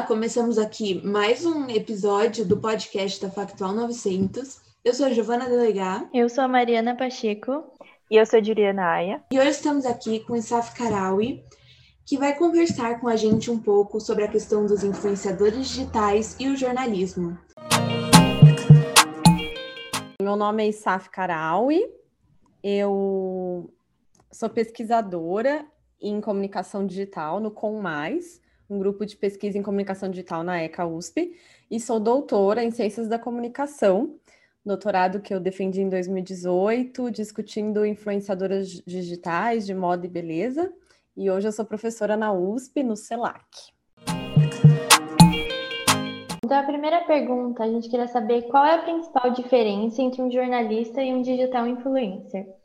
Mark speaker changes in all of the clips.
Speaker 1: Olá, começamos aqui mais um episódio do podcast da Factual 900. Eu sou a Giovana Delegá.
Speaker 2: Eu sou a Mariana Pacheco.
Speaker 3: E eu sou a Juliana Aya.
Speaker 1: E hoje estamos aqui com o Isaf Karawi, que vai conversar com a gente um pouco sobre a questão dos influenciadores digitais e o jornalismo.
Speaker 4: Meu nome é Isaf Karawi, eu sou pesquisadora em comunicação digital no Com Mais, um grupo de pesquisa em comunicação digital na ECA USP, e sou doutora em Ciências da Comunicação, doutorado que eu defendi em 2018, discutindo influenciadoras digitais de moda e beleza, e hoje eu sou professora na USP, no CELAC.
Speaker 2: Então, a primeira pergunta, a gente queria saber qual é a principal diferença entre um jornalista e um digital influencer?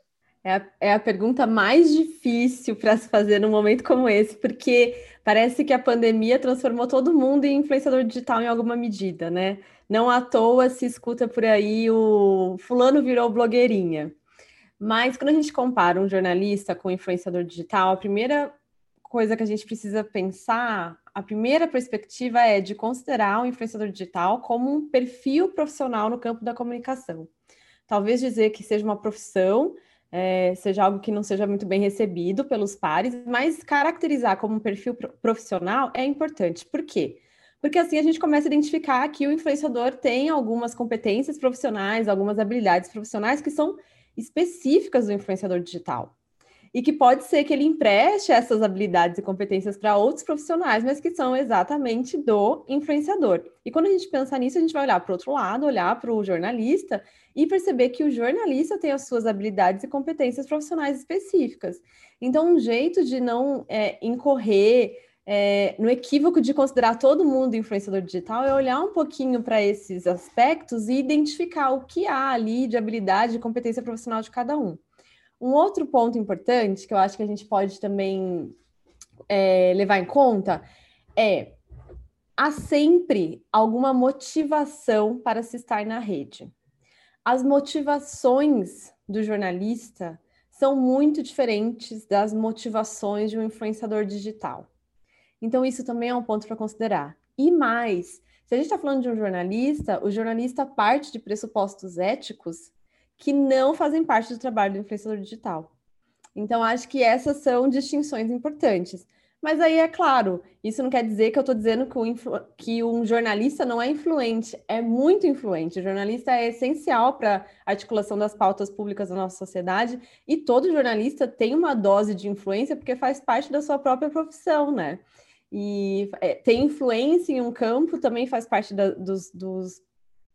Speaker 4: É a, é a pergunta mais difícil para se fazer num momento como esse, porque parece que a pandemia transformou todo mundo em influenciador digital em alguma medida, né? Não à toa se escuta por aí o fulano virou blogueirinha. Mas quando a gente compara um jornalista com um influenciador digital, a primeira coisa que a gente precisa pensar, a primeira perspectiva é de considerar o influenciador digital como um perfil profissional no campo da comunicação. Talvez dizer que seja uma profissão é, seja algo que não seja muito bem recebido pelos pares, mas caracterizar como um perfil profissional é importante. Por quê? Porque assim a gente começa a identificar que o influenciador tem algumas competências profissionais, algumas habilidades profissionais que são específicas do influenciador digital. E que pode ser que ele empreste essas habilidades e competências para outros profissionais, mas que são exatamente do influenciador. E quando a gente pensa nisso, a gente vai olhar para o outro lado, olhar para o jornalista e perceber que o jornalista tem as suas habilidades e competências profissionais específicas. Então, um jeito de não é, incorrer é, no equívoco de considerar todo mundo influenciador digital é olhar um pouquinho para esses aspectos e identificar o que há ali de habilidade e competência profissional de cada um. Um outro ponto importante que eu acho que a gente pode também é, levar em conta é há sempre alguma motivação para se estar na rede as motivações do jornalista são muito diferentes das motivações de um influenciador digital. Então, isso também é um ponto para considerar. E mais, se a gente está falando de um jornalista, o jornalista parte de pressupostos éticos que não fazem parte do trabalho do influenciador digital. Então, acho que essas são distinções importantes. Mas aí é claro, isso não quer dizer que eu estou dizendo que, que, um jornalista não é influente, é muito influente. O jornalista é essencial para a articulação das pautas públicas da nossa sociedade e todo jornalista tem uma dose de influência porque faz parte da sua própria profissão, né? E é, ter influência em um campo também faz parte da, dos, dos,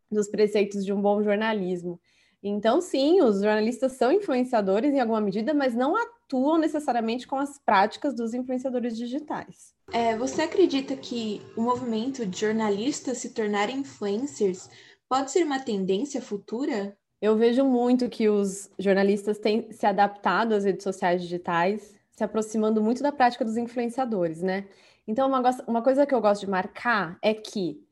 Speaker 4: dos preceitos de um bom jornalismo. Então, sim, os jornalistas são influenciadores em alguma medida, mas não atuam necessariamente com as práticas dos influenciadores digitais.
Speaker 1: É, você acredita que o movimento de jornalistas se tornarem influencers pode ser uma tendência futura?
Speaker 4: Eu vejo muito que os jornalistas têm se adaptado às redes sociais digitais, se aproximando muito da prática dos influenciadores, né? Então, uma, uma coisa que eu gosto de marcar é que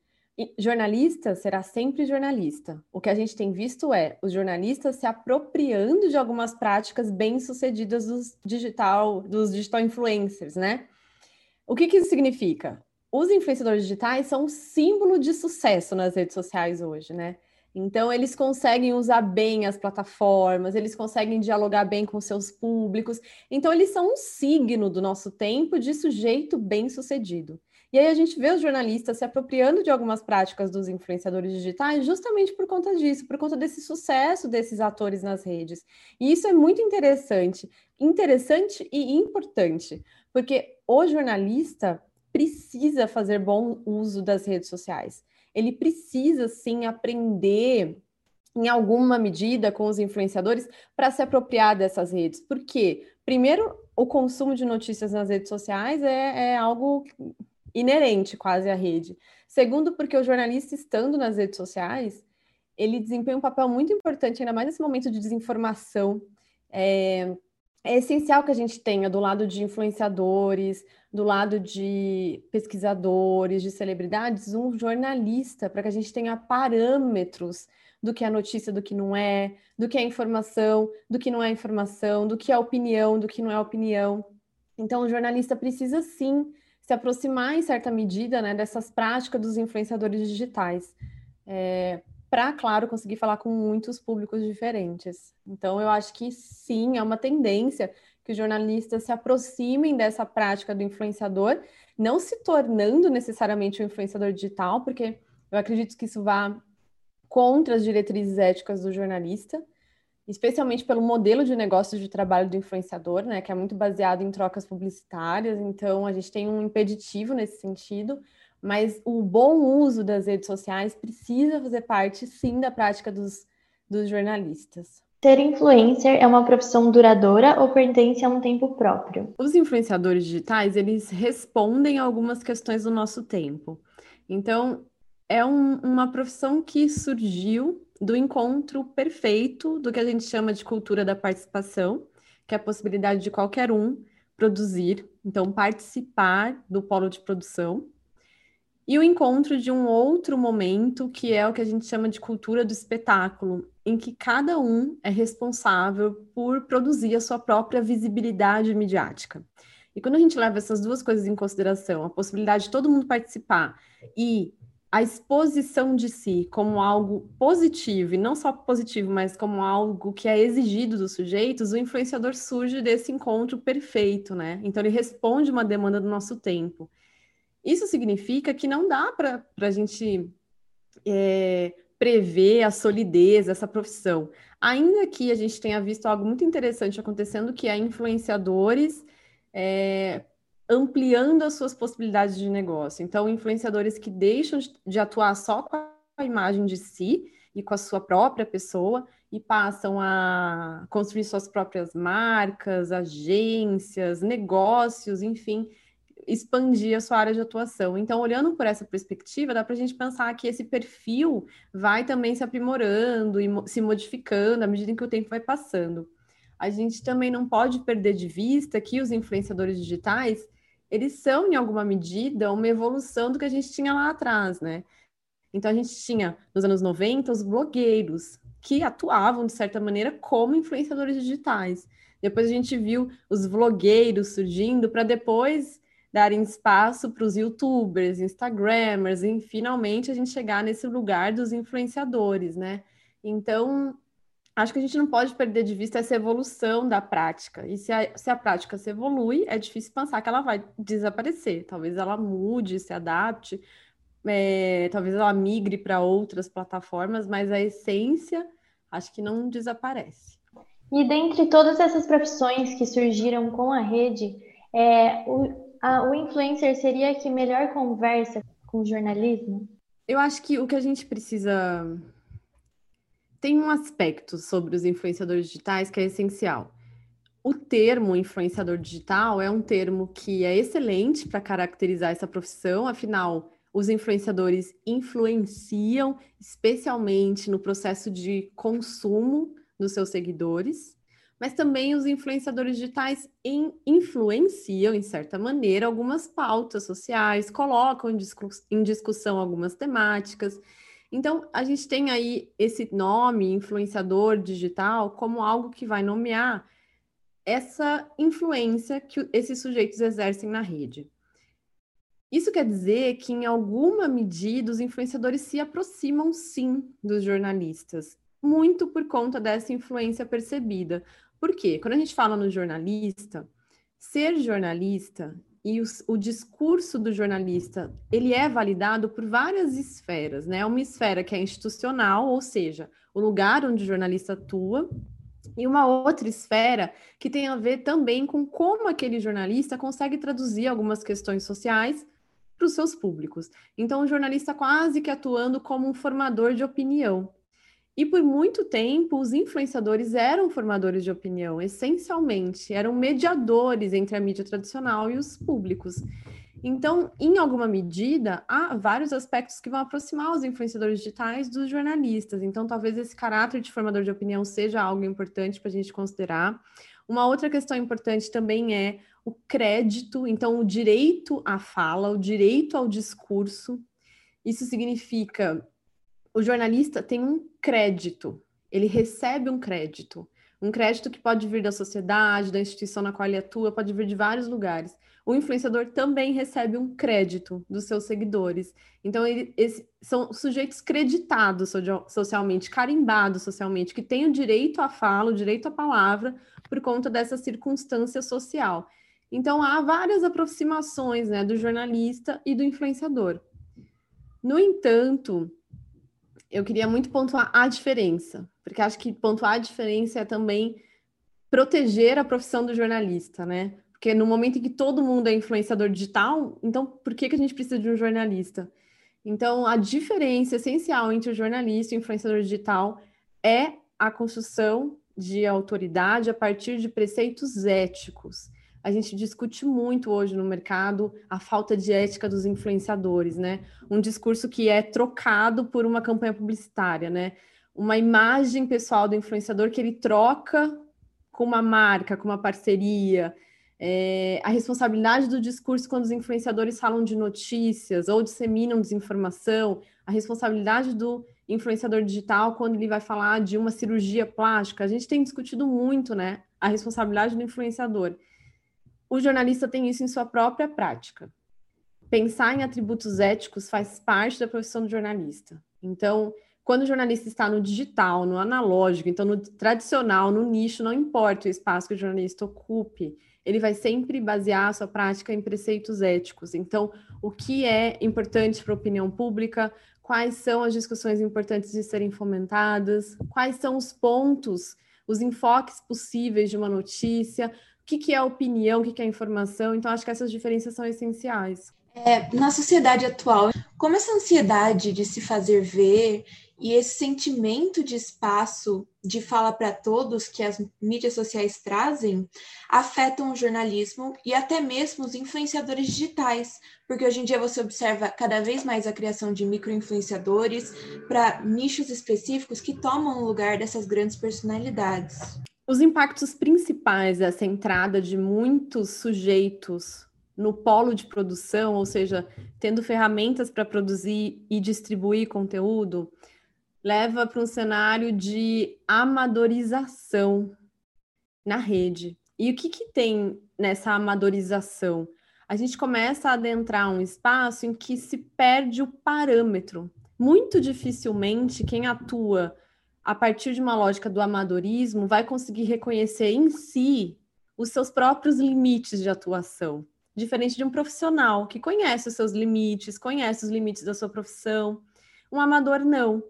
Speaker 4: jornalista será sempre jornalista. O que a gente tem visto é os jornalistas se apropriando de algumas práticas bem-sucedidas dos digital, dos digital influencers, né? O que, que isso significa? Os influenciadores digitais são um símbolo de sucesso nas redes sociais hoje, né? Então, eles conseguem usar bem as plataformas, eles conseguem dialogar bem com seus públicos. Então, eles são um signo do nosso tempo de sujeito bem-sucedido. E aí a gente vê os jornalistas se apropriando de algumas práticas dos influenciadores digitais justamente por conta disso, por conta desse sucesso desses atores nas redes. E isso é muito interessante, interessante e importante, porque o jornalista precisa fazer bom uso das redes sociais. Ele precisa sim aprender em alguma medida com os influenciadores para se apropriar dessas redes. Por quê? Primeiro, o consumo de notícias nas redes sociais é, é algo inerente quase à rede. Segundo, porque o jornalista estando nas redes sociais, ele desempenha um papel muito importante, ainda mais nesse momento de desinformação. É, é essencial que a gente tenha do lado de influenciadores, do lado de pesquisadores, de celebridades, um jornalista, para que a gente tenha parâmetros do que é notícia, do que não é, do que é informação, do que não é informação, do que é opinião, do que não é opinião. Então, o jornalista precisa sim se aproximar, em certa medida, né, dessas práticas dos influenciadores digitais. É, para, claro, conseguir falar com muitos públicos diferentes. Então, eu acho que sim, é uma tendência que os jornalistas se aproximem dessa prática do influenciador, não se tornando necessariamente um influenciador digital, porque eu acredito que isso vá contra as diretrizes éticas do jornalista, especialmente pelo modelo de negócio de trabalho do influenciador, né, que é muito baseado em trocas publicitárias, então a gente tem um impeditivo nesse sentido, mas o bom uso das redes sociais precisa fazer parte, sim, da prática dos, dos jornalistas.
Speaker 2: Ser influencer é uma profissão duradoura ou pertence a um tempo próprio?
Speaker 4: Os influenciadores digitais, eles respondem a algumas questões do nosso tempo. Então, é um, uma profissão que surgiu do encontro perfeito do que a gente chama de cultura da participação, que é a possibilidade de qualquer um produzir, então participar do polo de produção, e o encontro de um outro momento, que é o que a gente chama de cultura do espetáculo, em que cada um é responsável por produzir a sua própria visibilidade midiática. E quando a gente leva essas duas coisas em consideração, a possibilidade de todo mundo participar e a exposição de si como algo positivo, e não só positivo, mas como algo que é exigido dos sujeitos, o influenciador surge desse encontro perfeito, né? Então ele responde uma demanda do nosso tempo. Isso significa que não dá para a gente é, prever a solidez dessa profissão. Ainda que a gente tenha visto algo muito interessante acontecendo, que é influenciadores é, ampliando as suas possibilidades de negócio. Então, influenciadores que deixam de atuar só com a imagem de si e com a sua própria pessoa e passam a construir suas próprias marcas, agências, negócios, enfim, expandir a sua área de atuação. Então, olhando por essa perspectiva, dá para a gente pensar que esse perfil vai também se aprimorando e se modificando à medida que o tempo vai passando. A gente também não pode perder de vista que os influenciadores digitais, eles são, em alguma medida, uma evolução do que a gente tinha lá atrás, né? Então, a gente tinha, nos anos 90, os blogueiros, que atuavam, de certa maneira, como influenciadores digitais. Depois a gente viu os vlogueiros surgindo para depois darem espaço para os youtubers, instagramers, e finalmente a gente chegar nesse lugar dos influenciadores, né? Então, acho que a gente não pode perder de vista essa evolução da prática. E se a, se a prática se evolui, é difícil pensar que ela vai desaparecer. Talvez ela mude, se adapte, é, talvez ela migre para outras plataformas, mas a essência acho que não desaparece.
Speaker 2: E dentre todas essas profissões que surgiram com a rede, é, o, a, o influencer seria que melhor conversa com o jornalismo?
Speaker 4: Eu acho que o que a gente precisa. Tem um aspecto sobre os influenciadores digitais que é essencial. O termo influenciador digital é um termo que é excelente para caracterizar essa profissão, afinal, os influenciadores influenciam especialmente no processo de consumo dos seus seguidores mas também os influenciadores digitais in, influenciam, em certa maneira, algumas pautas sociais, colocam em, em discussão algumas temáticas. Então, a gente tem aí esse nome, influenciador digital, como algo que vai nomear essa influência que esses sujeitos exercem na rede. Isso quer dizer que, em alguma medida, os influenciadores se aproximam, sim, dos jornalistas, muito por conta dessa influência percebida. Por quê? Quando a gente fala no jornalista, ser jornalista e o, discurso do jornalista, ele é validado por várias esferas, né? Uma esfera que é institucional, ou seja, o lugar onde o jornalista atua, e uma outra esfera que tem a ver também com como aquele jornalista consegue traduzir algumas questões sociais para os seus públicos. Então, o jornalista quase que atuando como um formador de opinião. E por muito tempo, os influenciadores eram formadores de opinião, essencialmente, eram mediadores entre a mídia tradicional e os públicos. Então, em alguma medida, há vários aspectos que vão aproximar os influenciadores digitais dos jornalistas. Então, talvez esse caráter de formador de opinião seja algo importante para a gente considerar. Uma outra questão importante também é o crédito, então, o direito à fala, o direito ao discurso. Isso significa o jornalista tem um crédito, ele recebe um crédito Um crédito que pode vir da sociedade, da instituição na qual ele atua, pode vir de vários lugares. O influenciador também recebe um crédito dos seus seguidores. Então, ele, esse, são sujeitos creditados socialmente, carimbados socialmente, que têm o direito à fala, o direito à palavra, por conta dessa circunstância social. Então, há várias aproximações né, do jornalista e do influenciador. No entanto, eu queria muito pontuar a diferença, porque acho que pontuar a diferença é também proteger a profissão do jornalista, né? Porque no momento em que todo mundo é influenciador digital, então por que, que a gente precisa de um jornalista? Então, a diferença essencial entre o jornalista e o influenciador digital é a construção de autoridade a partir de preceitos éticos a gente discute muito hoje no mercado a falta de ética dos influenciadores, né? Um discurso que é trocado por uma campanha publicitária, né? Uma imagem pessoal do influenciador que ele troca com uma marca, com uma parceria. É, a responsabilidade do discurso quando os influenciadores falam de notícias ou disseminam desinformação, a responsabilidade do influenciador digital quando ele vai falar de uma cirurgia plástica. A gente tem discutido muito, né? A responsabilidade do influenciador o jornalista tem isso em sua própria prática. Pensar em atributos éticos faz parte da profissão do jornalista. Então, quando o jornalista está no digital, no analógico, então no tradicional, no nicho, não importa o espaço que o jornalista ocupe, ele vai sempre basear a sua prática em preceitos éticos. Então, o que é importante para a opinião pública, quais são as discussões importantes de serem fomentadas, quais são os pontos, os enfoques possíveis de uma notícia, que, que é opinião, o que, que é informação. Então, acho que essas diferenças são essenciais.
Speaker 1: É, na sociedade atual, como essa ansiedade de se fazer ver e esse sentimento de espaço de fala para todos que as mídias sociais trazem afetam o jornalismo e até mesmo os influenciadores digitais, porque hoje em dia você observa cada vez mais a criação de microinfluenciadores para nichos específicos que tomam o lugar dessas grandes personalidades.
Speaker 4: Os impactos principais dessa entrada de muitos sujeitos no polo de produção, ou seja, tendo ferramentas para produzir e distribuir conteúdo, leva para um cenário de amadorização na rede. E o que, que tem nessa amadorização? A gente começa a adentrar um espaço em que se perde o parâmetro. Muito dificilmente quem atua a partir de uma lógica do amadorismo, vai conseguir reconhecer em si os seus próprios limites de atuação, diferente de um profissional que conhece os seus limites, conhece os limites da sua profissão. Um amador não.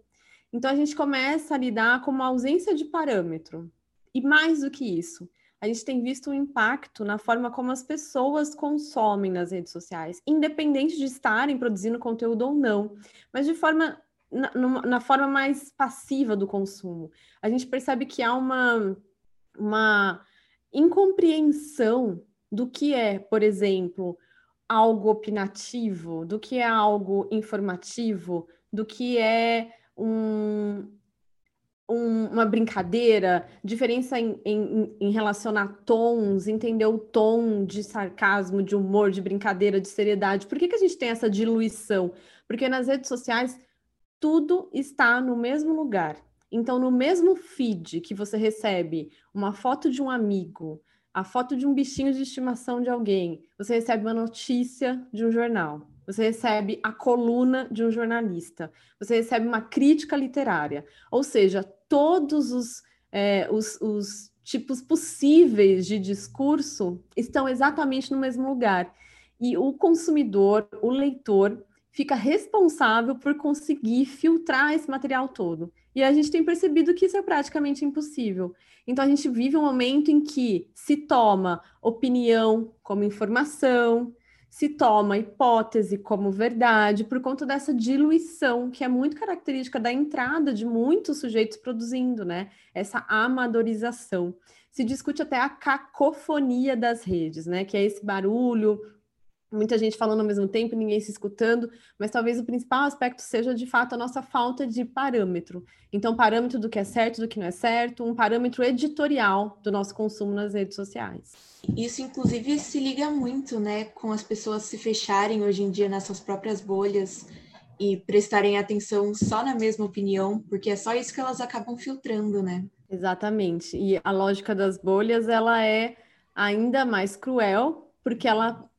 Speaker 4: Então a gente começa a lidar com uma ausência de parâmetro. E mais do que isso, a gente tem visto um impacto na forma como as pessoas consomem nas redes sociais, independente de estarem produzindo conteúdo ou não, mas de forma na, na, forma mais passiva do consumo. A gente percebe que há uma, uma incompreensão do que é, por exemplo, algo opinativo, do que é algo informativo, do que é um, um, uma brincadeira, diferença em, em, em relacionar tons, entender o tom de sarcasmo, de humor, de brincadeira, de seriedade. Por que, que a gente tem essa diluição? Porque nas redes sociais tudo está no mesmo lugar. Então, no mesmo feed que você recebe uma foto de um amigo, a foto de um bichinho de estimação de alguém, você recebe uma notícia de um jornal, você recebe a coluna de um jornalista, você recebe uma crítica literária. Ou seja, todos os, é, os, os tipos possíveis de discurso estão exatamente no mesmo lugar. E o consumidor, o leitor, fica responsável por conseguir filtrar esse material todo. E a gente tem percebido que isso é praticamente impossível. Então a gente vive um momento em que se toma opinião como informação, se toma hipótese como verdade, por conta dessa diluição, que é muito característica da entrada de muitos sujeitos produzindo, né? Essa amadorização. Se discute até a cacofonia das redes, né? Que é esse barulho, muita gente falando ao mesmo tempo, ninguém se escutando, mas talvez o principal aspecto seja de fato a nossa falta de parâmetro. Então, parâmetro do que é certo, do que não é certo, um parâmetro editorial do nosso consumo nas redes sociais.
Speaker 1: Isso, inclusive, se liga muito, né, com as pessoas se fecharem hoje em dia nessas próprias bolhas e prestarem atenção só na mesma opinião, porque é só isso que elas acabam filtrando, né?
Speaker 4: Exatamente. E a lógica das bolhas, ela é ainda mais cruel, porque ela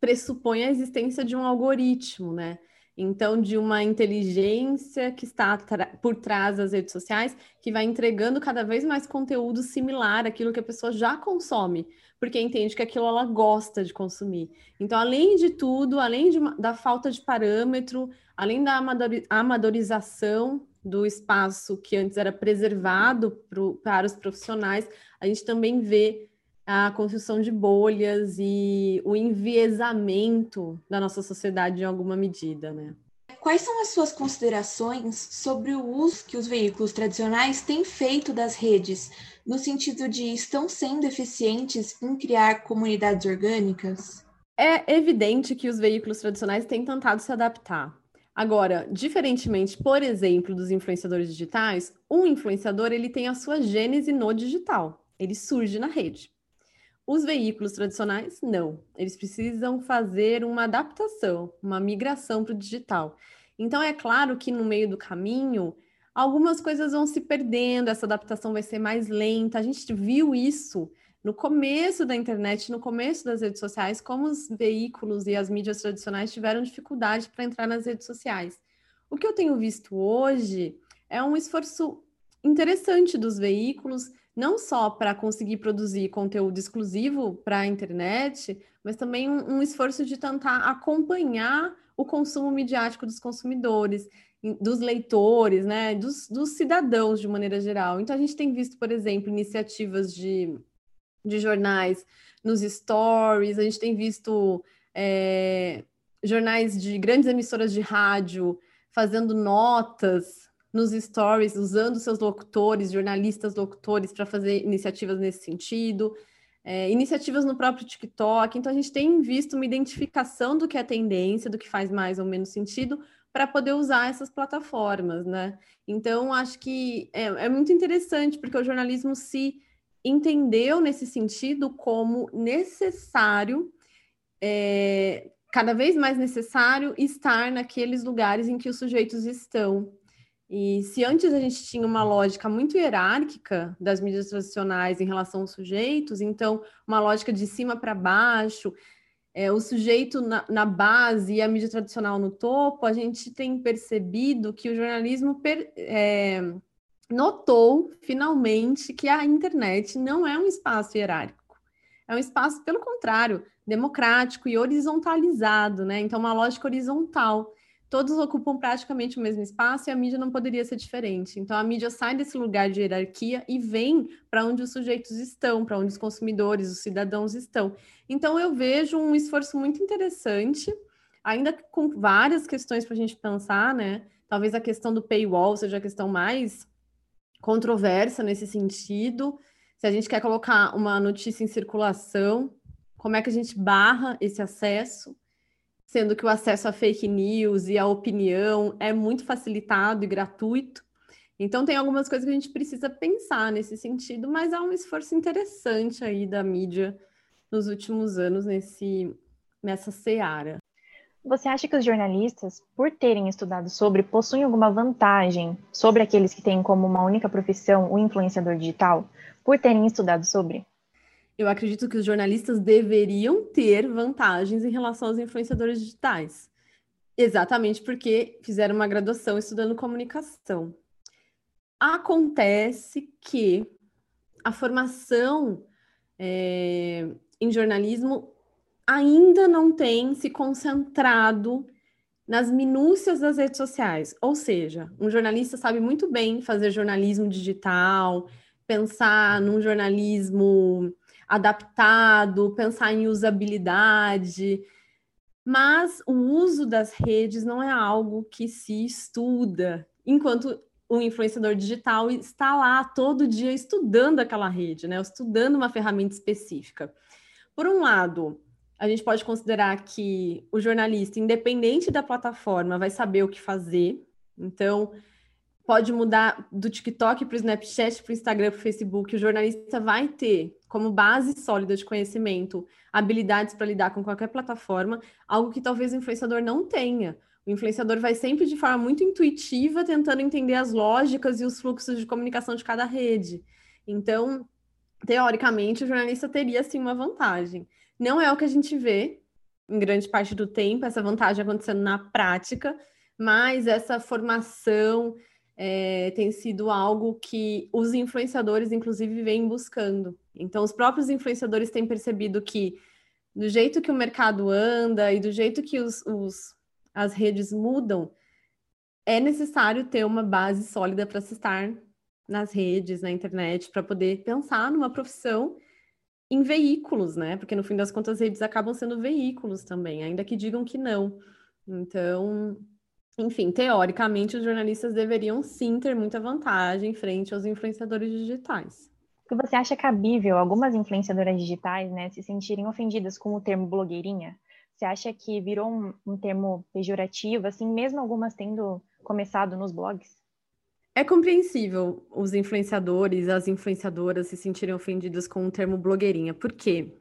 Speaker 4: pressupõe a existência de um algoritmo, né? Então, de uma inteligência que está por trás das redes sociais, que vai entregando cada vez mais conteúdo similar àquilo que a pessoa já consome, porque entende que aquilo ela gosta de consumir. Então, além de tudo, além de, da falta de parâmetro, além da amadorização do espaço que antes era preservado pro, para os profissionais, a gente também vê a construção de bolhas e o enviesamento da nossa sociedade em alguma medida, né?
Speaker 1: Quais são as suas considerações sobre o uso que os veículos tradicionais têm feito das redes, no sentido de estão sendo eficientes em criar comunidades orgânicas?
Speaker 4: É evidente que os veículos tradicionais têm tentado se adaptar. Agora, diferentemente, por exemplo, dos influenciadores digitais, um influenciador ele tem a sua gênese no digital. Ele surge na rede. Os veículos tradicionais, não. Eles precisam fazer uma adaptação, uma migração para o digital. Então, é claro que no meio do caminho, algumas coisas vão se perdendo, essa adaptação vai ser mais lenta. A gente viu isso no começo da internet, no começo das redes sociais, como os veículos e as mídias tradicionais tiveram dificuldade para entrar nas redes sociais. O que eu tenho visto hoje é um esforço interessante dos veículos não só para conseguir produzir conteúdo exclusivo para a internet, mas também um, um, esforço de tentar acompanhar o consumo midiático dos consumidores, dos leitores, né, dos, dos cidadãos de maneira geral. Então a gente tem visto, por exemplo, iniciativas de, de jornais nos stories, a gente tem visto é, jornais de grandes emissoras de rádio fazendo notas nos stories, usando seus locutores, jornalistas locutores, para fazer iniciativas nesse sentido, é, iniciativas no próprio TikTok. Então, a gente tem visto uma identificação do que é tendência, do que faz mais ou menos sentido, para poder usar essas plataformas, né? Então, acho que é, é muito interessante, porque o jornalismo se entendeu nesse sentido como necessário. É, cada vez mais necessário estar naqueles lugares em que os sujeitos estão. E se antes a gente tinha uma lógica muito hierárquica das mídias tradicionais em relação aos sujeitos, então uma lógica de cima para baixo, é, o sujeito na, na, base e a mídia tradicional no topo, a gente tem percebido que o jornalismo per, é, notou finalmente que a internet não é um espaço hierárquico, é um espaço, pelo contrário, democrático e horizontalizado, né? Então, uma lógica horizontal todos ocupam praticamente o mesmo espaço e a mídia não poderia ser diferente. Então a mídia sai desse lugar de hierarquia e vem para onde os sujeitos estão, para onde os consumidores, os cidadãos estão. Então eu vejo um esforço muito interessante, ainda com várias questões para a gente pensar, né? Talvez a questão do paywall seja a questão mais controversa nesse sentido. Se a gente quer colocar uma notícia em circulação, como é que a gente barra esse acesso? Sendo que o acesso a fake news e a opinião é muito facilitado e gratuito. Então, tem algumas coisas que a gente precisa pensar nesse sentido, mas há um esforço interessante aí da mídia nos últimos anos nesse, nessa seara.
Speaker 3: Você acha que os jornalistas, por terem estudado sobre, possuem alguma vantagem sobre aqueles que têm como uma única profissão o influenciador digital? Por terem estudado sobre?
Speaker 4: Eu acredito que os jornalistas deveriam ter vantagens em relação aos influenciadores digitais. Exatamente porque fizeram uma graduação estudando comunicação. Acontece que a formação é, em jornalismo ainda não tem se concentrado nas minúcias das redes sociais. Ou seja, um jornalista sabe muito bem fazer jornalismo digital, pensar num jornalismo adaptado, pensar em usabilidade. Mas o uso das redes não é algo que se estuda, enquanto o influenciador digital está lá todo dia estudando aquela rede, né? Estudando uma ferramenta específica. Por um lado, a gente pode considerar que o jornalista, independente da plataforma, vai saber o que fazer. Então, pode mudar do TikTok para o Snapchat, para o Instagram, para o Facebook. O jornalista vai ter como base sólida de conhecimento habilidades para lidar com qualquer plataforma, algo que talvez o influenciador não tenha. O influenciador vai sempre de forma muito intuitiva tentando entender as lógicas e os fluxos de comunicação de cada rede. Então, teoricamente, o jornalista teria sim uma vantagem. Não é o que a gente vê em grande parte do tempo, essa vantagem acontecendo na prática, mas essa formação é, tem sido algo que os influenciadores, inclusive, vêm buscando. Então, os próprios influenciadores têm percebido que, do jeito que o mercado anda e do jeito que os, os as redes mudam, é necessário ter uma base sólida para se estar nas redes, na internet, para poder pensar numa profissão em veículos, né? Porque no fim das contas, as redes acabam sendo veículos também, ainda que digam que não. Então, enfim, teoricamente, os jornalistas deveriam sim ter muita vantagem frente aos influenciadores digitais.
Speaker 3: E você acha cabível algumas influenciadoras digitais né, se sentirem ofendidas com o termo blogueirinha? Você acha que virou um, um termo pejorativo, assim, mesmo algumas tendo começado nos blogs?
Speaker 4: É compreensível os influenciadores, as influenciadoras se sentirem ofendidos com o termo blogueirinha. Por quê?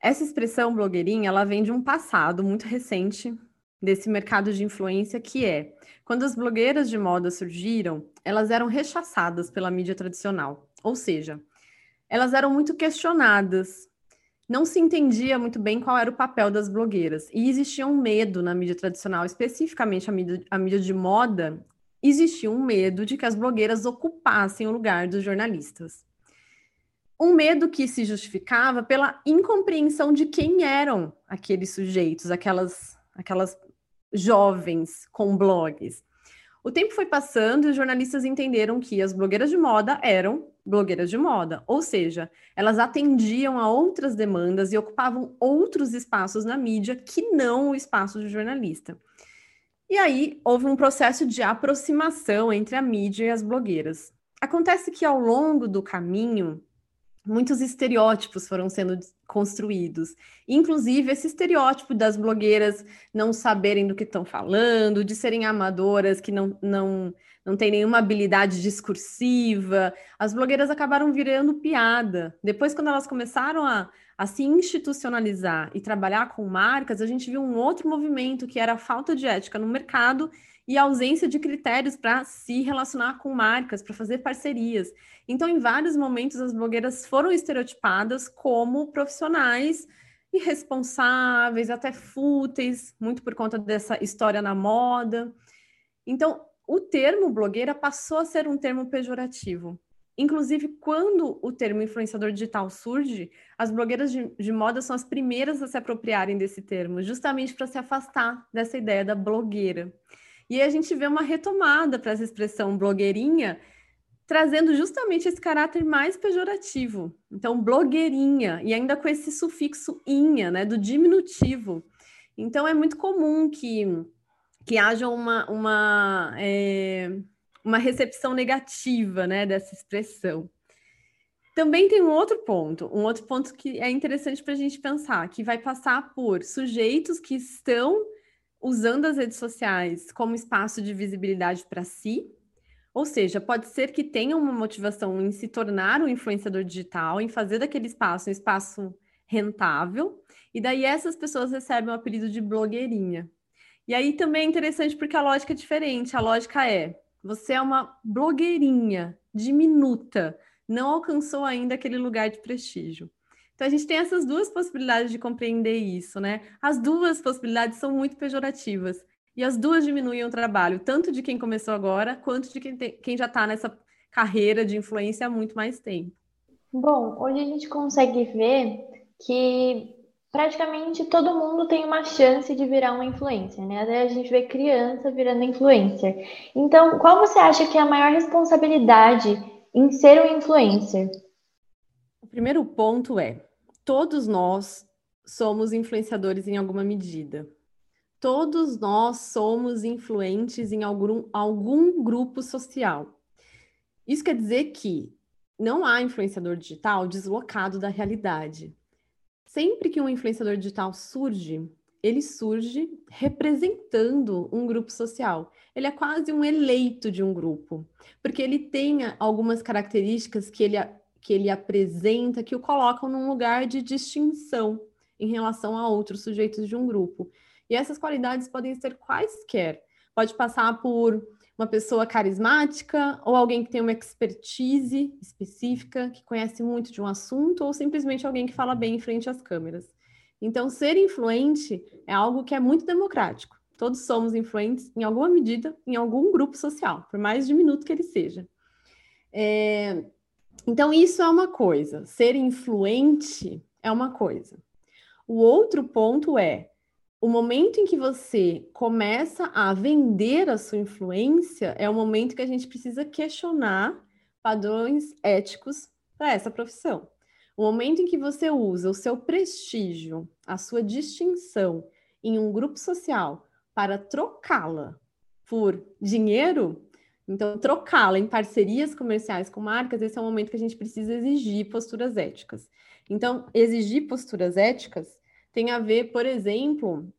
Speaker 4: Essa expressão blogueirinha, ela vem de um passado muito recente desse mercado de influência que é, quando as blogueiras de moda surgiram, elas eram rechaçadas pela mídia tradicional. Ou seja, elas eram muito questionadas. Não se entendia muito bem qual era o papel das blogueiras. E existia um medo na mídia tradicional, especificamente a mídia, a mídia de moda, existia um medo de que as blogueiras ocupassem o lugar dos jornalistas. Um medo que se justificava pela incompreensão de quem eram aqueles sujeitos, aquelas, aquelas jovens com blogs. O tempo foi passando e os jornalistas entenderam que as blogueiras de moda eram blogueiras de moda, ou seja, elas atendiam a outras demandas e ocupavam outros espaços na mídia que não o espaço de jornalista. E aí houve um processo de aproximação entre a mídia e as blogueiras. Acontece que ao longo do caminho, muitos estereótipos foram sendo construídos. Inclusive, esse estereótipo das blogueiras não saberem do que estão falando, de serem amadoras, que não, não, não têm nenhuma habilidade discursiva. As blogueiras acabaram virando piada. Depois, quando elas começaram a, a se institucionalizar e trabalhar com marcas, a gente viu um outro movimento que era a falta de ética no mercado e ausência de critérios para se relacionar com marcas, para fazer parcerias. Então, em vários momentos, as blogueiras foram estereotipadas como profissionais irresponsáveis, até fúteis, muito por conta dessa história na moda. Então, o termo blogueira passou a ser um termo pejorativo. Inclusive, quando o termo influenciador digital surge, as blogueiras de, de moda são as primeiras a se apropriarem desse termo, justamente para se afastar dessa ideia da blogueira. E a gente vê uma retomada para essa expressão blogueirinha, trazendo justamente esse caráter mais pejorativo. Então, blogueirinha, e ainda com esse sufixo inha, né, do diminutivo. Então, é muito comum que, que haja uma, uma, é, uma recepção negativa né, dessa expressão. Também tem um outro ponto, um outro ponto que é interessante para a gente pensar, que vai passar por sujeitos que estão usando as redes sociais como espaço de visibilidade para si. Ou seja, pode ser que tenha uma motivação em se tornar um influenciador digital, em fazer daquele espaço um espaço rentável, e daí essas pessoas recebem o apelido de blogueirinha. E aí também é interessante porque a lógica é diferente. A lógica é: você é uma blogueirinha diminuta, não alcançou ainda aquele lugar de prestígio. Então a gente tem essas duas possibilidades de compreender isso, né? As duas possibilidades são muito pejorativas e as duas diminuem o trabalho, tanto de quem começou agora, quanto de quem, tem, quem já está nessa carreira de influência há muito mais tempo.
Speaker 2: Bom, hoje a gente consegue ver que praticamente todo mundo tem uma chance de virar uma influencer, né? Até a gente vê criança virando influencer. Então, qual você acha que é a maior responsabilidade em ser um influencer?
Speaker 4: O primeiro ponto é: todos nós somos influenciadores em alguma medida. Todos nós somos influentes em algum, algum grupo social. Isso quer dizer que não há influenciador digital deslocado da realidade. Sempre que um influenciador digital surge, ele surge representando um grupo social. Ele é quase um eleito de um grupo, porque ele tem algumas características que ele que ele apresenta que o colocam num lugar de distinção em relação a outros sujeitos de um grupo. E essas qualidades podem ser quaisquer. Pode passar por uma pessoa carismática ou alguém que tem uma expertise específica, que conhece muito de um assunto, ou simplesmente alguém que fala bem em frente às câmeras. Então, ser influente é algo que é muito democrático. Todos somos influentes em alguma medida em algum grupo social, por mais diminuto que ele seja. É... Então, isso é uma coisa. Ser influente é uma coisa. O outro ponto é o momento em que você começa a vender a sua influência é o momento que a gente precisa questionar padrões éticos para essa profissão. O momento em que você usa o seu prestígio, a sua distinção em um grupo social para trocá-la por dinheiro, então trocá-la em parcerias comerciais com marcas, esse é o momento que a gente precisa exigir posturas éticas. Então, exigir posturas éticas tem a ver, por exemplo,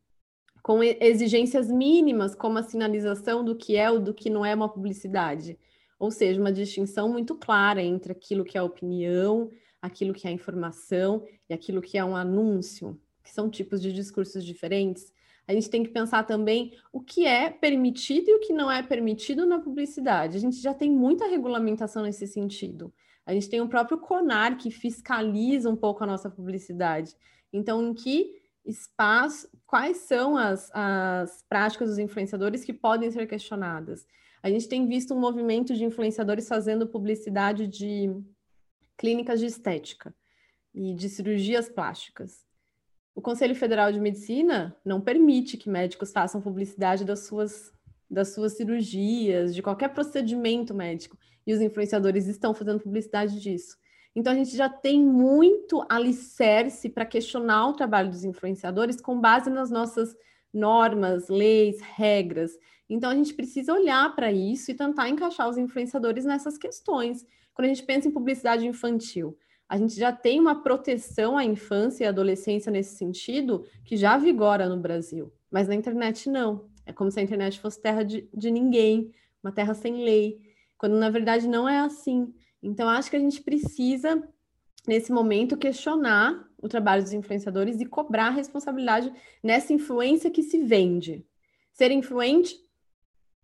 Speaker 4: com exigências mínimas, como a sinalização do que é ou do que não é uma publicidade. Ou seja, uma distinção muito clara entre aquilo que é opinião, aquilo que é informação e aquilo que é um anúncio, que são tipos de discursos diferentes. A gente tem que pensar também o que é permitido e o que não é permitido na publicidade. A gente já tem muita regulamentação nesse sentido. A gente tem o próprio CONAR que fiscaliza um pouco a nossa publicidade. Então, em que espaço, quais são as, as práticas dos influenciadores que podem ser questionadas? A gente tem visto um movimento de influenciadores fazendo publicidade de clínicas de estética e de cirurgias plásticas. O Conselho Federal de Medicina não permite que médicos façam publicidade das suas, das suas cirurgias, de qualquer procedimento médico e os influenciadores estão fazendo publicidade disso. Então, a gente já tem muito alicerce para questionar o trabalho dos influenciadores com base nas nossas normas, leis, regras. Então, a gente precisa olhar para isso e tentar encaixar os influenciadores nessas questões. Quando a gente pensa em publicidade infantil, a gente já tem uma proteção à infância e adolescência nesse sentido que já vigora no Brasil, mas na internet não. É como se a internet fosse terra de, de ninguém, uma terra sem lei quando na verdade não é assim. Então, acho que a gente precisa, nesse momento, questionar o trabalho dos influenciadores e cobrar responsabilidade nessa influência que se vende. Ser influente,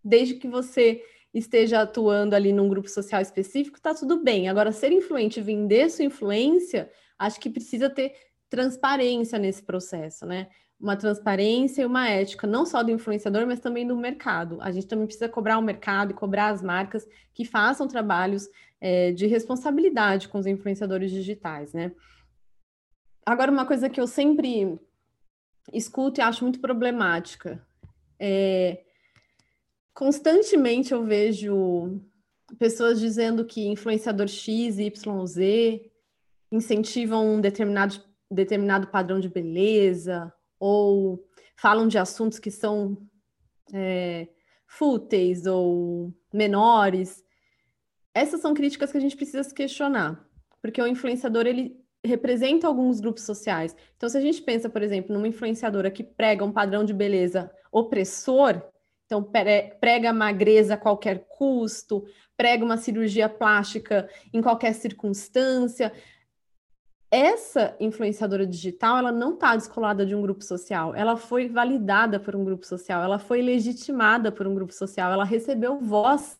Speaker 4: desde que você esteja atuando ali num grupo social específico, tá tudo bem. Agora, ser influente e vender sua influência, acho que precisa ter transparência nesse processo, né? uma transparência e uma ética, não só do influenciador, mas também do mercado. A gente também precisa cobrar o mercado e cobrar as marcas que façam trabalhos é, de responsabilidade com os influenciadores digitais, né? Agora, uma coisa que eu sempre escuto e acho muito problemática é constantemente eu vejo pessoas dizendo que influenciador X, Y, Z incentivam um determinado, determinado padrão de beleza ou falam de assuntos que são é, fúteis ou menores. Essas são críticas que a gente precisa se questionar, porque o influenciador ele representa alguns grupos sociais. Então, se a gente pensa, por exemplo, numa influenciadora que prega um padrão de beleza opressor, então prega magreza a qualquer custo, prega uma cirurgia plástica em qualquer circunstância, essa influenciadora digital, ela não está descolada de um grupo social, ela foi validada por um grupo social, ela foi legitimada por um grupo social, ela recebeu voz,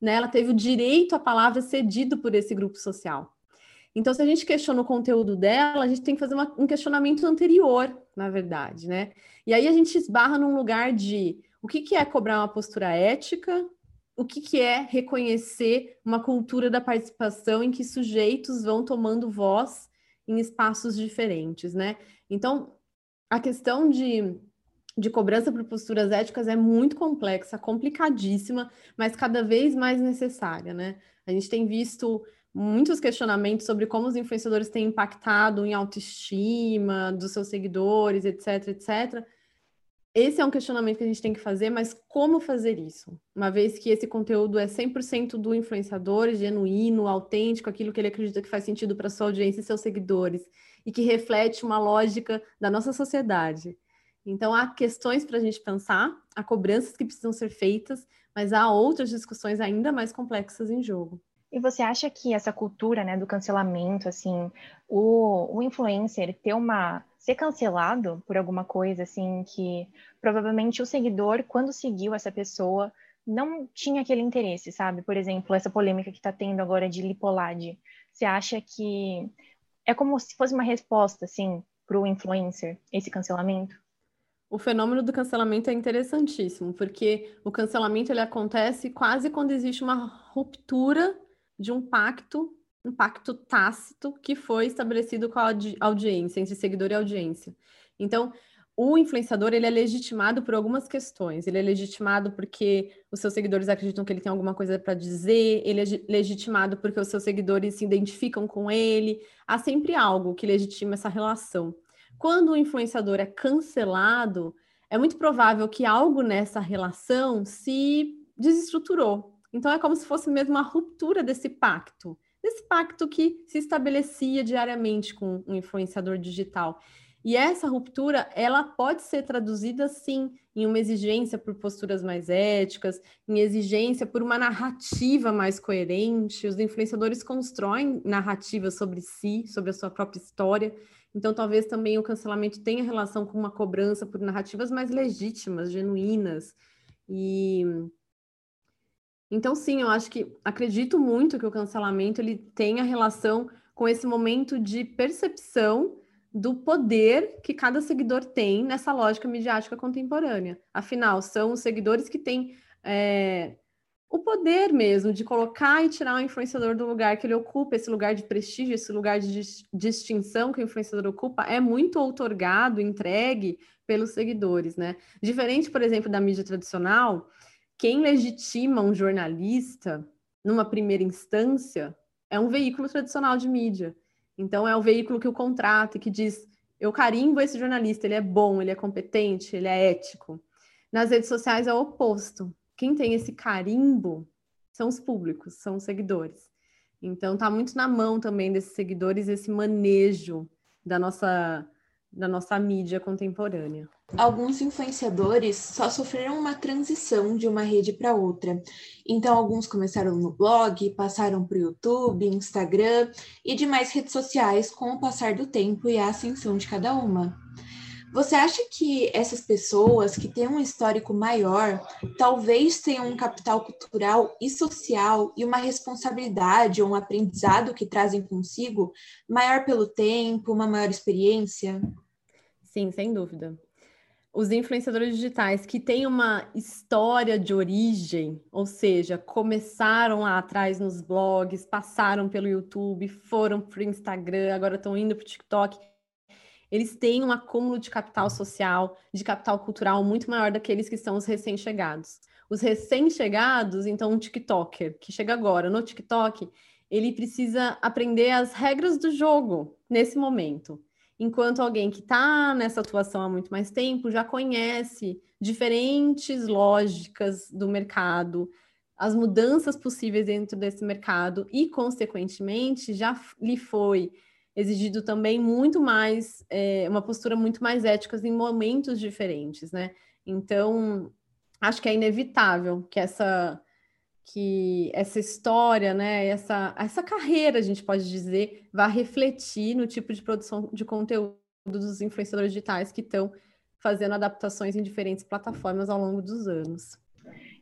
Speaker 4: né? Ela teve o direito à palavra cedido por esse grupo social. Então, se a gente questiona o conteúdo dela, a gente tem que fazer uma, um questionamento anterior, na verdade, né? E aí a gente esbarra num lugar de o que, que é cobrar uma postura ética, o que, que é reconhecer uma cultura da participação em que sujeitos vão tomando voz em espaços diferentes, né? Então, a questão de, de cobrança por posturas éticas é muito complexa, complicadíssima, mas cada vez mais necessária, né? A gente tem visto muitos questionamentos sobre como os influenciadores têm impactado em autoestima dos seus seguidores, etc, etc. Esse é um questionamento que a gente tem que fazer, mas como fazer isso? Uma vez que esse conteúdo é 100% do influenciador, genuíno, autêntico, aquilo que ele acredita que faz sentido para sua audiência e seus seguidores, e que reflete uma lógica da nossa sociedade. Então, há questões para a gente pensar, há cobranças que precisam ser feitas, mas há outras discussões ainda mais complexas em jogo.
Speaker 3: E você acha que essa cultura né, do cancelamento, assim, o, o influencer ter uma ser cancelado por alguma coisa, assim, que provavelmente o seguidor, quando seguiu essa pessoa, não tinha aquele interesse, sabe? Por exemplo, essa polêmica que está tendo agora de Lipolade. Você acha que é como se fosse uma resposta, assim, para o influencer, esse cancelamento?
Speaker 4: O fenômeno do cancelamento é interessantíssimo, porque o cancelamento ele acontece quase quando existe uma ruptura de um pacto, um pacto tácito que foi estabelecido com a audi audiência, entre seguidor e audiência. Então, o influenciador ele é legitimado por algumas questões. Ele é legitimado porque os seus seguidores acreditam que ele tem alguma coisa para dizer, ele é legitimado porque os seus seguidores se identificam com ele. Há sempre algo que legitima essa relação. Quando o influenciador é cancelado, é muito provável que algo nessa relação se desestruturou. Então é como se fosse mesmo uma ruptura desse pacto, desse pacto que se estabelecia diariamente com um influenciador digital. E essa ruptura, ela pode ser traduzida sim em uma exigência por posturas mais éticas, em exigência por uma narrativa mais coerente. Os influenciadores constroem narrativas sobre si, sobre a sua própria história. Então, talvez também o cancelamento tenha relação com uma cobrança por narrativas mais legítimas, genuínas. E então, sim, eu acho que acredito muito que o cancelamento ele tenha relação com esse momento de percepção do poder que cada seguidor tem nessa lógica midiática contemporânea. Afinal, são os seguidores que têm é, o poder mesmo de colocar e tirar o influenciador do lugar que ele ocupa, esse lugar de prestígio, esse lugar de distinção que o influenciador ocupa, é muito outorgado, entregue pelos seguidores, né? Diferente, por exemplo, da mídia tradicional, quem legitima um jornalista numa primeira instância é um veículo tradicional de mídia. Então, é o veículo que o contrata que diz: eu carimbo esse jornalista, ele é bom, ele é competente, ele é ético. Nas redes sociais é o oposto quem tem esse carimbo são os públicos, são os seguidores. Então está muito na mão também desses seguidores esse manejo da nossa da nossa mídia contemporânea.
Speaker 1: Alguns influenciadores só sofreram uma transição de uma rede para outra. Então, alguns começaram no blog, passaram para o YouTube, Instagram e demais redes sociais com o passar do tempo e a ascensão de cada uma. Você acha que essas pessoas que têm um histórico maior talvez tenham um capital cultural e social e uma responsabilidade ou um aprendizado que trazem consigo maior pelo tempo, uma maior experiência?
Speaker 4: Sim, sem dúvida. Os influenciadores digitais que têm uma história de origem, ou seja, começaram lá atrás nos blogs, passaram pelo YouTube, foram para o Instagram, agora estão indo para o TikTok eles têm um acúmulo de capital social, de capital cultural muito maior daqueles que são os recém-chegados. Os recém-chegados, então, um TikToker que chega agora no TikTok, ele precisa aprender as regras do jogo nesse momento. Enquanto alguém que está nessa atuação há muito mais tempo já conhece diferentes lógicas do mercado, as mudanças possíveis dentro desse mercado e, consequentemente, já lhe foi exigido também muito mais, é, uma postura muito mais ética em momentos diferentes, né? Então, acho que é inevitável que essa que essa história, né, essa, essa carreira, a gente pode dizer, vá refletir no tipo de produção de conteúdo dos influenciadores digitais que estão fazendo adaptações em diferentes plataformas ao longo dos anos.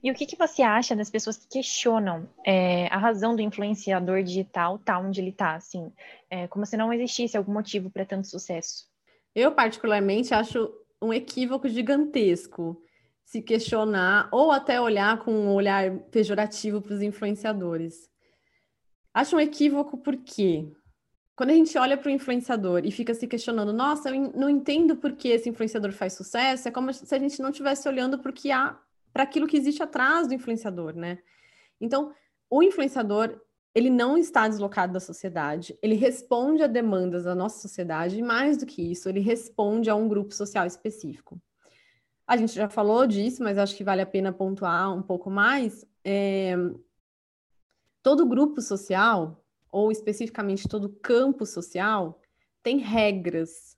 Speaker 3: E o que, que você acha das pessoas que questionam é, a razão do influenciador digital estar tá onde ele está, assim, é, como se não existisse algum motivo para tanto sucesso?
Speaker 4: Eu, particularmente, acho um equívoco gigantesco se questionar ou até olhar com um olhar pejorativo para os influenciadores. Acho um equívoco porque quando a gente olha para o influenciador e fica se questionando, nossa, eu não entendo por que esse influenciador faz sucesso, é como se a gente não estivesse olhando para que há para aquilo que existe atrás do influenciador, né? Então, o influenciador, ele não está deslocado da sociedade, ele responde a demandas da nossa sociedade, e mais do que isso, ele responde a um grupo social específico. A gente já falou disso, mas acho que vale a pena pontuar um pouco mais. É... Todo grupo social, ou especificamente todo campo social, tem regras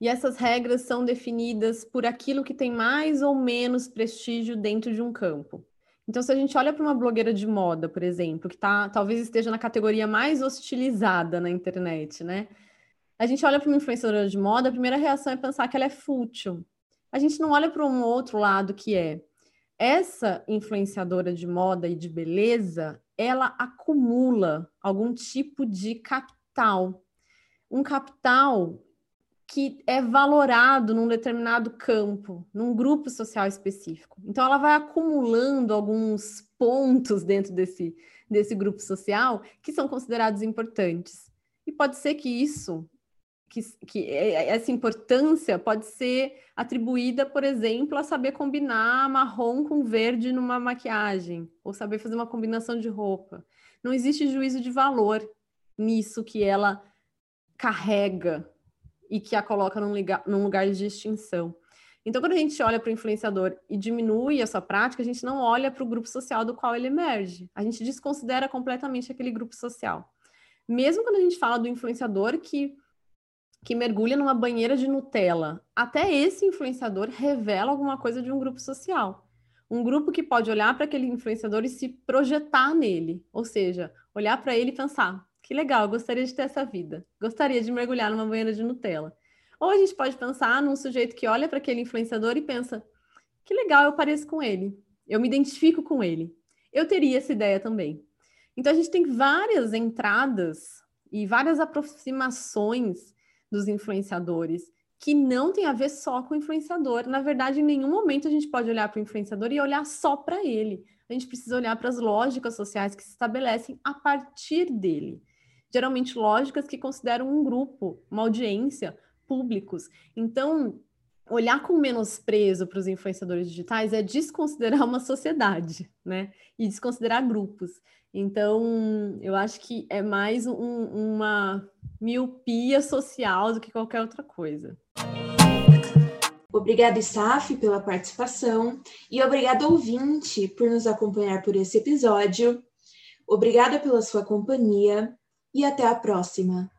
Speaker 4: e essas regras são definidas por aquilo que tem mais ou menos prestígio dentro de um campo. Então, se a gente olha para uma blogueira de moda, por exemplo, que tá, talvez esteja na categoria mais hostilizada na internet, né? A gente olha para uma influenciadora de moda, a primeira reação é pensar que ela é fútil. A gente não olha para um outro lado que é essa influenciadora de moda e de beleza, ela acumula algum tipo de capital. Um capital que é valorado num determinado campo, num grupo social específico. Então, ela vai acumulando alguns pontos dentro desse, desse grupo social que são considerados importantes. E pode ser que isso, que, que essa importância pode ser atribuída, por exemplo, a saber combinar marrom com verde numa maquiagem, ou saber fazer uma combinação de roupa. Não existe juízo de valor nisso que ela carrega e que a coloca num lugar, num lugar de distinção. Então, quando a gente olha para o influenciador e diminui a sua prática, a gente não olha para o grupo social do qual ele emerge. A gente desconsidera completamente aquele grupo social. Mesmo quando a gente fala do influenciador que, que mergulha numa banheira de Nutella, até esse influenciador revela alguma coisa de um grupo social. Um grupo que pode olhar para aquele influenciador e se projetar nele, ou seja, olhar para ele e pensar: que legal, gostaria de ter essa vida, gostaria de mergulhar numa banheira de Nutella. Ou a gente pode pensar num sujeito que olha para aquele influenciador e pensa: que legal, eu pareço com ele, eu me identifico com ele. Eu teria essa ideia também. Então a gente tem várias entradas e várias aproximações dos influenciadores que não tem a ver só com o influenciador. Na verdade, em nenhum momento a gente pode olhar para o influenciador e olhar só para ele. A gente precisa olhar para as lógicas sociais que se estabelecem a partir dele. Geralmente lógicas que consideram um grupo, uma audiência, públicos. Então, olhar com menosprezo para os influenciadores digitais é desconsiderar uma sociedade, né? E desconsiderar grupos. Então, eu acho que é mais um, uma miopia social do que qualquer outra coisa.
Speaker 1: Obrigada, Saf, pela participação e obrigada, ouvinte, por nos acompanhar por esse episódio. Obrigada pela sua companhia e até a próxima.